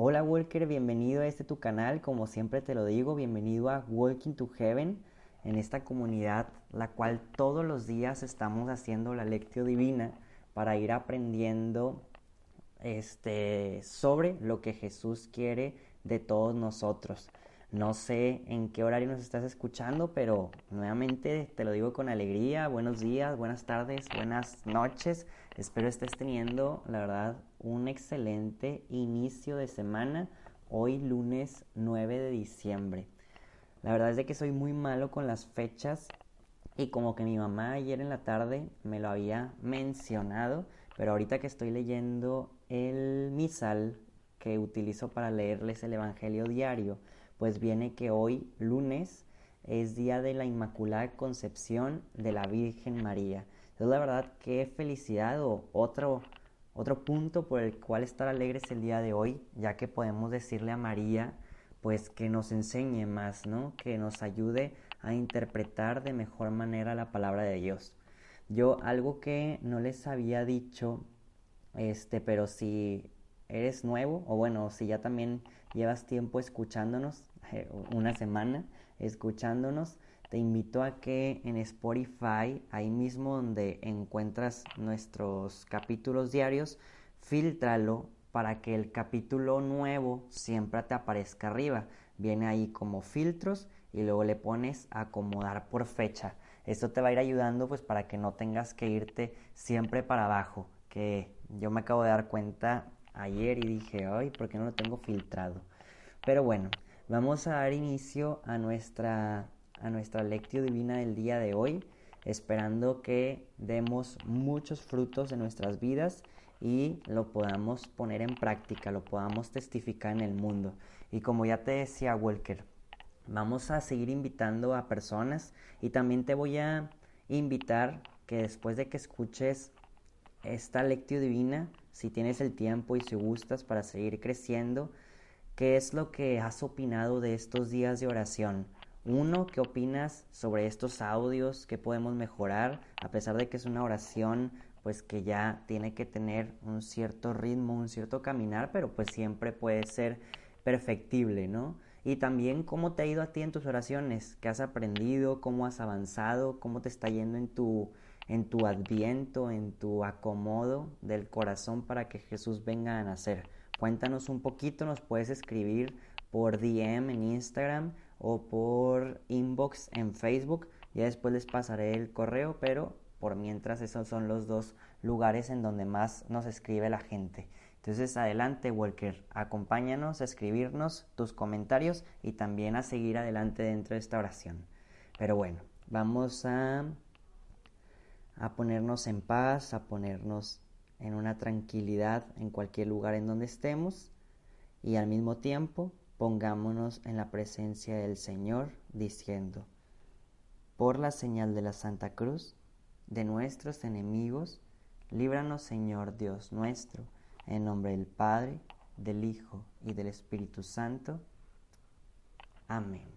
Hola Walker, bienvenido a este tu canal, como siempre te lo digo, bienvenido a Walking to Heaven, en esta comunidad la cual todos los días estamos haciendo la lectio divina para ir aprendiendo este sobre lo que Jesús quiere de todos nosotros. No sé en qué horario nos estás escuchando, pero nuevamente te lo digo con alegría. Buenos días, buenas tardes, buenas noches. Espero estés teniendo, la verdad, un excelente inicio de semana. Hoy lunes 9 de diciembre. La verdad es de que soy muy malo con las fechas y como que mi mamá ayer en la tarde me lo había mencionado, pero ahorita que estoy leyendo el misal que utilizo para leerles el Evangelio diario, pues viene que hoy, lunes, es día de la Inmaculada Concepción de la Virgen María. Entonces, la verdad, qué felicidad o otro, otro punto por el cual estar alegres el día de hoy, ya que podemos decirle a María, pues que nos enseñe más, ¿no? Que nos ayude a interpretar de mejor manera la palabra de Dios. Yo algo que no les había dicho, este, pero si eres nuevo, o bueno, si ya también llevas tiempo escuchándonos, una semana escuchándonos, te invito a que en Spotify, ahí mismo donde encuentras nuestros capítulos diarios, filtralo para que el capítulo nuevo siempre te aparezca arriba. Viene ahí como filtros y luego le pones acomodar por fecha. Esto te va a ir ayudando pues para que no tengas que irte siempre para abajo, que yo me acabo de dar cuenta ayer y dije, ay, ¿por qué no lo tengo filtrado? Pero bueno, vamos a dar inicio a nuestra, a nuestra lectio divina del día de hoy, esperando que demos muchos frutos en nuestras vidas y lo podamos poner en práctica, lo podamos testificar en el mundo. Y como ya te decía Walker, vamos a seguir invitando a personas y también te voy a invitar que después de que escuches esta lectio divina, si tienes el tiempo y si gustas para seguir creciendo, ¿qué es lo que has opinado de estos días de oración? Uno, ¿qué opinas sobre estos audios? ¿Qué podemos mejorar? A pesar de que es una oración, pues que ya tiene que tener un cierto ritmo, un cierto caminar, pero pues siempre puede ser perfectible, ¿no? Y también cómo te ha ido a ti en tus oraciones, qué has aprendido, cómo has avanzado, cómo te está yendo en tu en tu adviento, en tu acomodo del corazón para que Jesús venga a nacer. Cuéntanos un poquito, nos puedes escribir por DM en Instagram o por inbox en Facebook. Ya después les pasaré el correo, pero por mientras esos son los dos lugares en donde más nos escribe la gente. Entonces adelante Walker, acompáñanos a escribirnos tus comentarios y también a seguir adelante dentro de esta oración. Pero bueno, vamos a a ponernos en paz, a ponernos en una tranquilidad en cualquier lugar en donde estemos y al mismo tiempo pongámonos en la presencia del Señor diciendo, por la señal de la Santa Cruz, de nuestros enemigos, líbranos Señor Dios nuestro, en nombre del Padre, del Hijo y del Espíritu Santo. Amén.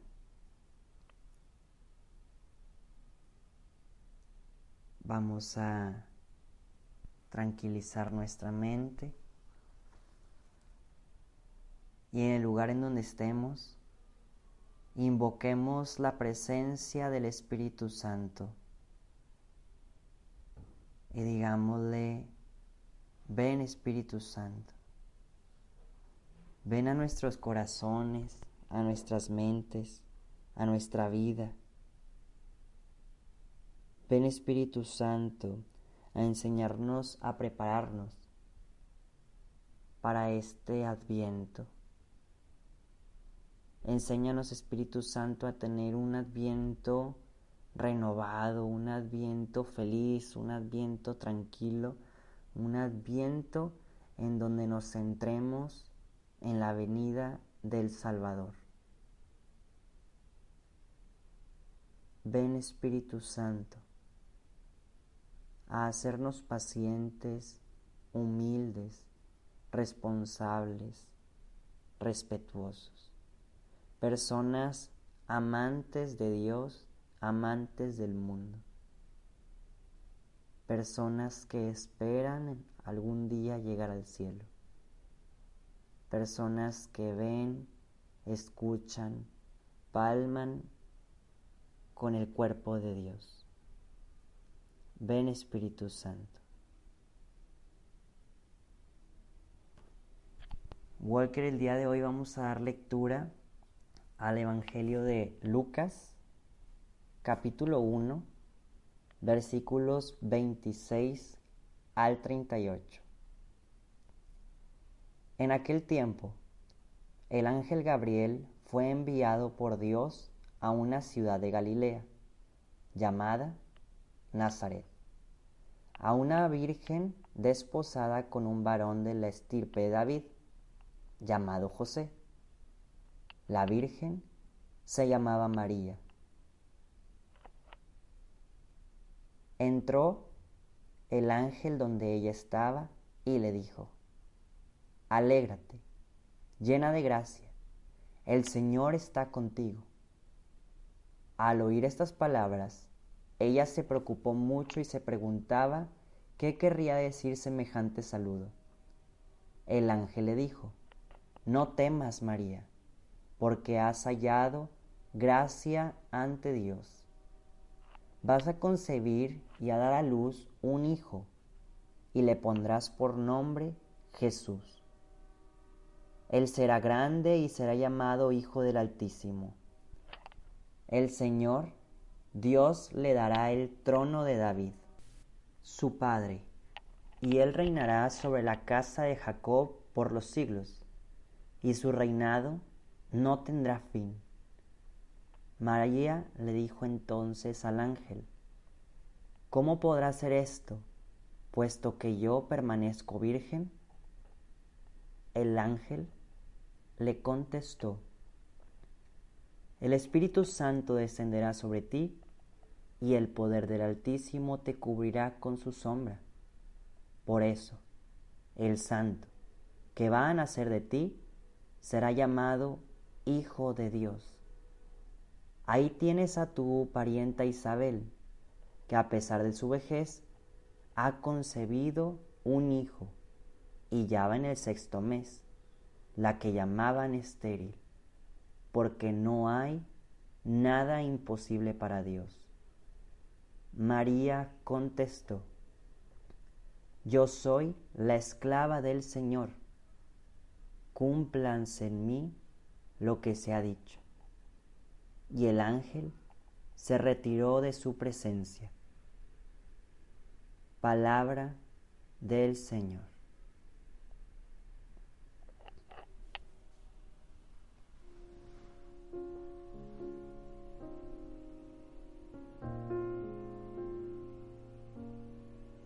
Vamos a tranquilizar nuestra mente y en el lugar en donde estemos, invoquemos la presencia del Espíritu Santo y digámosle, ven Espíritu Santo, ven a nuestros corazones, a nuestras mentes, a nuestra vida Ven Espíritu Santo a enseñarnos a prepararnos para este adviento. Enséñanos, Espíritu Santo, a tener un adviento renovado, un adviento feliz, un adviento tranquilo, un adviento en donde nos centremos en la venida del Salvador. Ven Espíritu Santo a hacernos pacientes, humildes, responsables, respetuosos personas amantes de Dios, amantes del mundo, personas que esperan algún día llegar al cielo, personas que ven, escuchan, palman con el cuerpo de Dios. Ven Espíritu Santo. Walker, el día de hoy vamos a dar lectura al Evangelio de Lucas, capítulo 1, versículos 26 al 38. En aquel tiempo, el ángel Gabriel fue enviado por Dios a una ciudad de Galilea, llamada Nazaret, a una virgen desposada con un varón de la estirpe de David, llamado José. La virgen se llamaba María. Entró el ángel donde ella estaba y le dijo, Alégrate, llena de gracia, el Señor está contigo. Al oír estas palabras, ella se preocupó mucho y se preguntaba qué querría decir semejante saludo. El ángel le dijo, No temas, María, porque has hallado gracia ante Dios. Vas a concebir y a dar a luz un hijo, y le pondrás por nombre Jesús. Él será grande y será llamado Hijo del Altísimo. El Señor, Dios, le dará el trono de David, su padre, y él reinará sobre la casa de Jacob por los siglos, y su reinado no tendrá fin. María le dijo entonces al ángel, ¿Cómo podrá ser esto, puesto que yo permanezco virgen? El ángel le contestó, El Espíritu Santo descenderá sobre ti y el poder del Altísimo te cubrirá con su sombra. Por eso, el Santo que va a nacer de ti será llamado Hijo de Dios. Ahí tienes a tu parienta Isabel, que a pesar de su vejez ha concebido un hijo y ya va en el sexto mes la que llamaban estéril, porque no hay nada imposible para Dios. María contestó, Yo soy la esclava del Señor, cúmplanse en mí lo que se ha dicho. Y el ángel se retiró de su presencia. Palabra del Señor.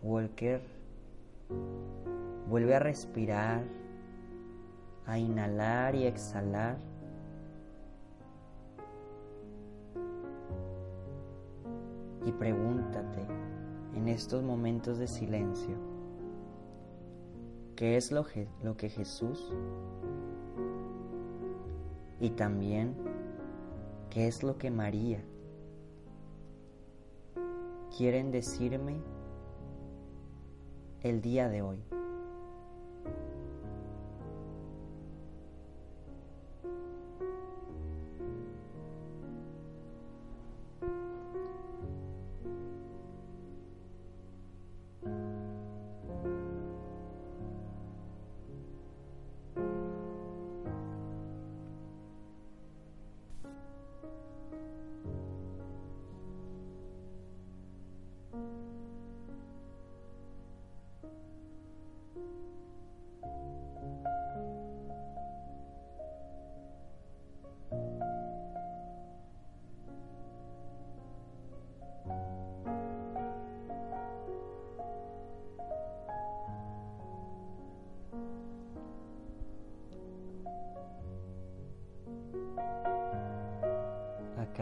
Walker vuelve a respirar, a inhalar y exhalar. Pregúntate en estos momentos de silencio, ¿qué es lo, que Jesús y también qué es lo que María quieren decirme el día de hoy.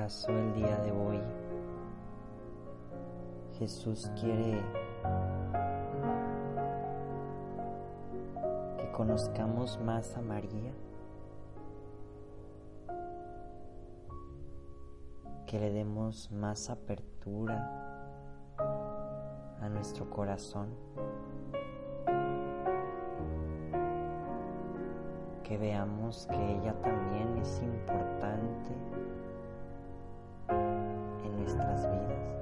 ¿Acaso el día de hoy. Jesús quiere que conozcamos más a María, que le demos más apertura a nuestro corazón, que veamos que ella también es importante nuestras vidas.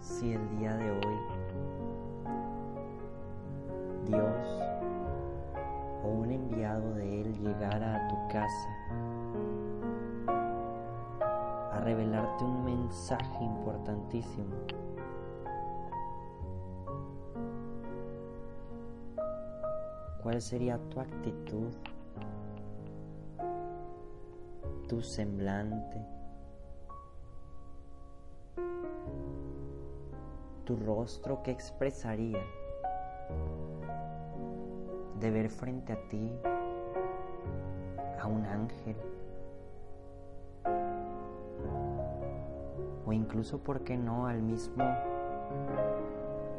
si el día de hoy a revelarte un mensaje importantísimo, ¿cuál sería tu actitud, tu semblante? tu rostro que expresaría de ver frente a ti a un ángel o incluso, ¿por qué no?, al mismo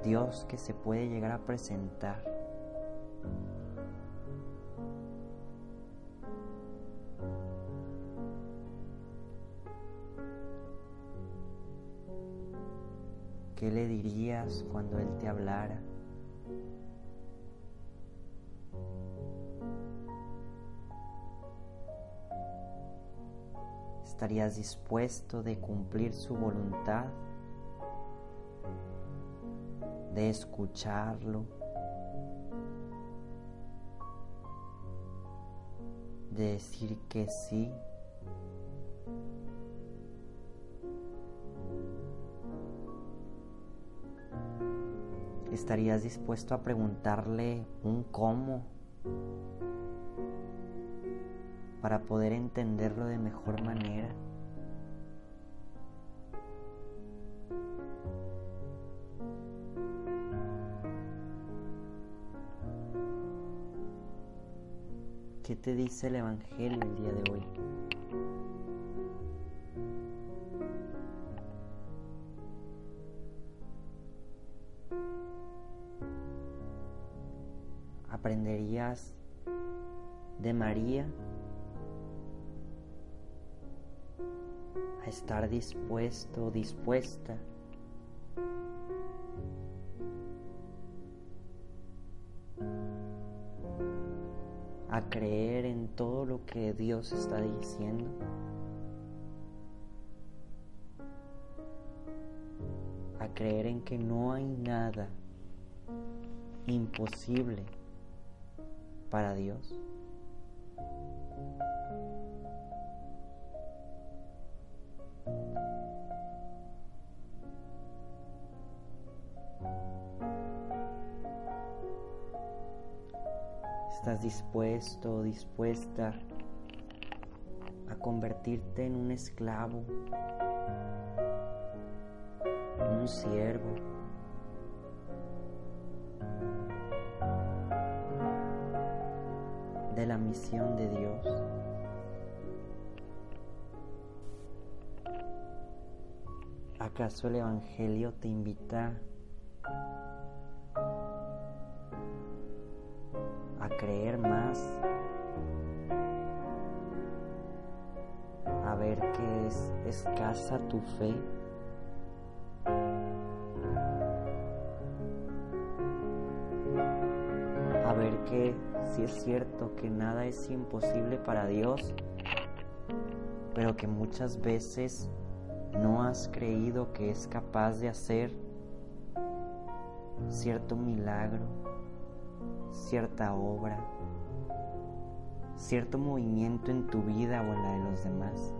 Dios que se puede llegar a presentar. ¿Qué le dirías cuando Él te hablara? ¿Estarías dispuesto de cumplir su voluntad? ¿De escucharlo? ¿De decir que sí? ¿Estarías dispuesto a preguntarle un cómo para poder entenderlo de mejor manera? ¿Qué te dice el Evangelio el día de hoy? aprenderías de María estar dispuesto, dispuesta a creer en todo lo que Dios está diciendo. A creer en que no hay nada imposible para Dios. ¿Estás dispuesto o dispuesta a convertirte en un esclavo, un siervo? de la misión de Dios. ¿Acaso el Evangelio te invita creer más, a ver que es escasa tu fe? A ver que si es cierto que nada es imposible para Dios, pero que muchas veces no has creído que es capaz de hacer cierto milagro, cierta obra, cierto movimiento en tu vida o en la de los demás.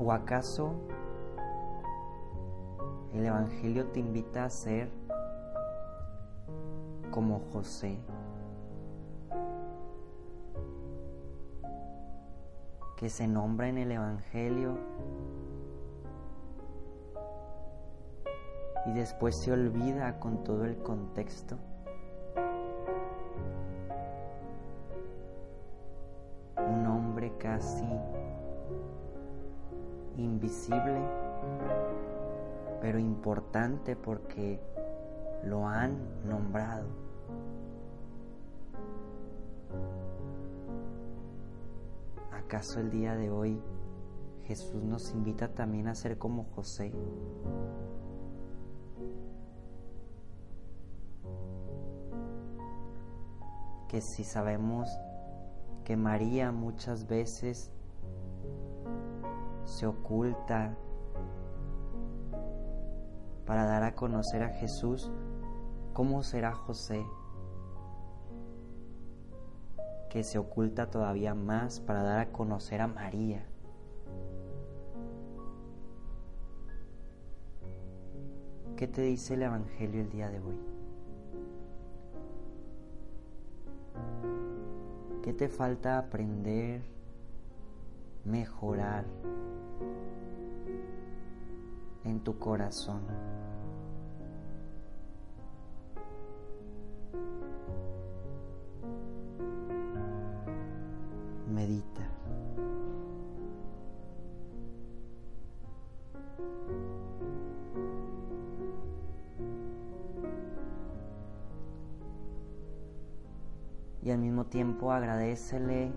¿O acaso El Evangelio te invita a ser como José, que se nombra en el Evangelio y después se olvida con todo el contexto. Un hombre casi invisible, pero importante porque ¿Acaso el día de hoy Jesús nos invita también a ser como José? Que si sabemos que María muchas veces se oculta para dar a conocer a Jesús, ¿cómo será José? Que se oculta todavía más para dar a conocer a María. ¿Qué te dice el Evangelio el día de hoy? ¿Qué te falta aprender, mejorar en tu corazón? Medita. Y al mismo tiempo agradecele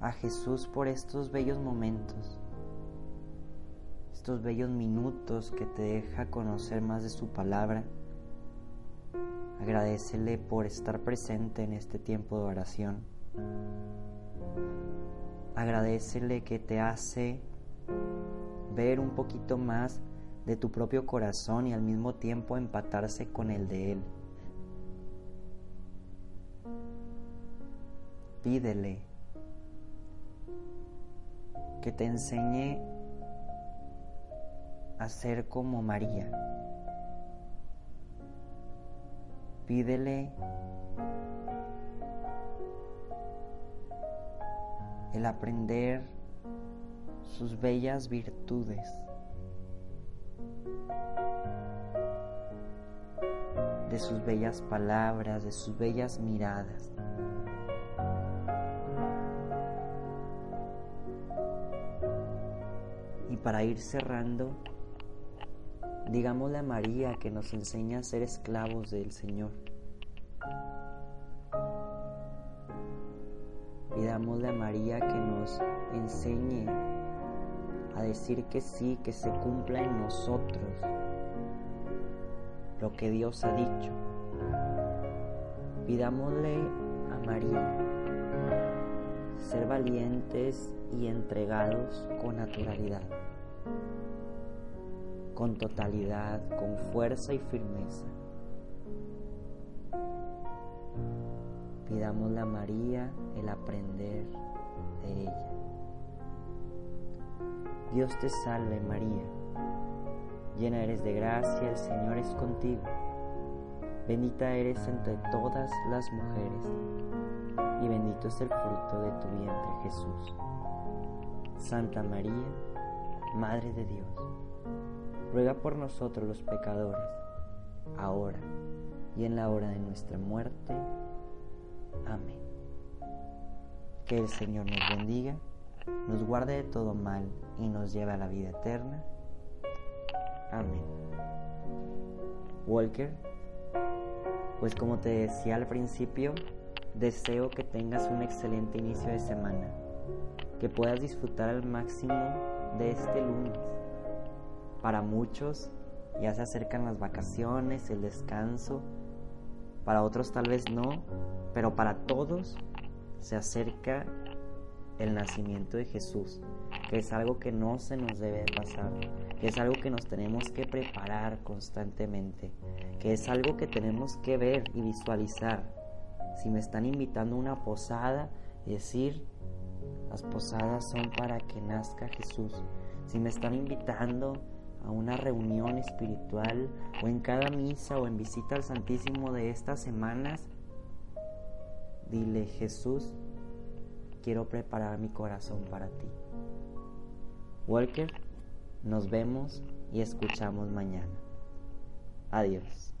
a Jesús por estos bellos momentos, estos bellos minutos que te deja conocer más de su palabra Agradecele por estar presente en este tiempo de oración. Agradecele que te hace ver un poquito más de tu propio corazón y al mismo tiempo empatarse con el de Él. Pídele que te enseñe a ser como María Pídele el aprender sus bellas virtudes. de sus bellas palabras, de sus bellas miradas. Y para ir cerrando, Digámosle a María que nos enseña a ser esclavos del Señor. Pidámosle a María que nos enseñe a decir que sí, que se cumpla en nosotros lo que Dios ha dicho. Pidámosle a María ser valientes y entregados con naturalidad con totalidad, con fuerza y firmeza. Pidámosle a María el aprender de ella. Dios te salve María, llena eres de gracia, el Señor es contigo. Bendita eres entre todas las mujeres y bendito es el fruto de tu vientre Jesús. Santa María, Madre de Dios ruega por nosotros los pecadores, ahora y en la hora de nuestra muerte. Amén. Que el Señor nos bendiga, nos guarde de todo mal y nos lleve a la vida eterna. Amén. Walker, pues como te decía al principio, deseo que tengas un excelente inicio de semana, que puedas disfrutar al máximo de este lunes para muchos ya se acercan las vacaciones, el descanso, para otros tal vez no, pero para todos se acerca el nacimiento de Jesús, que es algo que no se nos debe pasar, que es algo que nos tenemos que preparar constantemente, que es algo que tenemos que ver y visualizar. Si me están invitando a una posada, decir, las posadas son para que nazca Jesús. Si me están invitando a una reunión espiritual o en cada misa o en visita al Santísimo de estas semanas, dile Jesús, quiero preparar mi corazón para ti. Walker, nos vemos y escuchamos mañana. Adiós.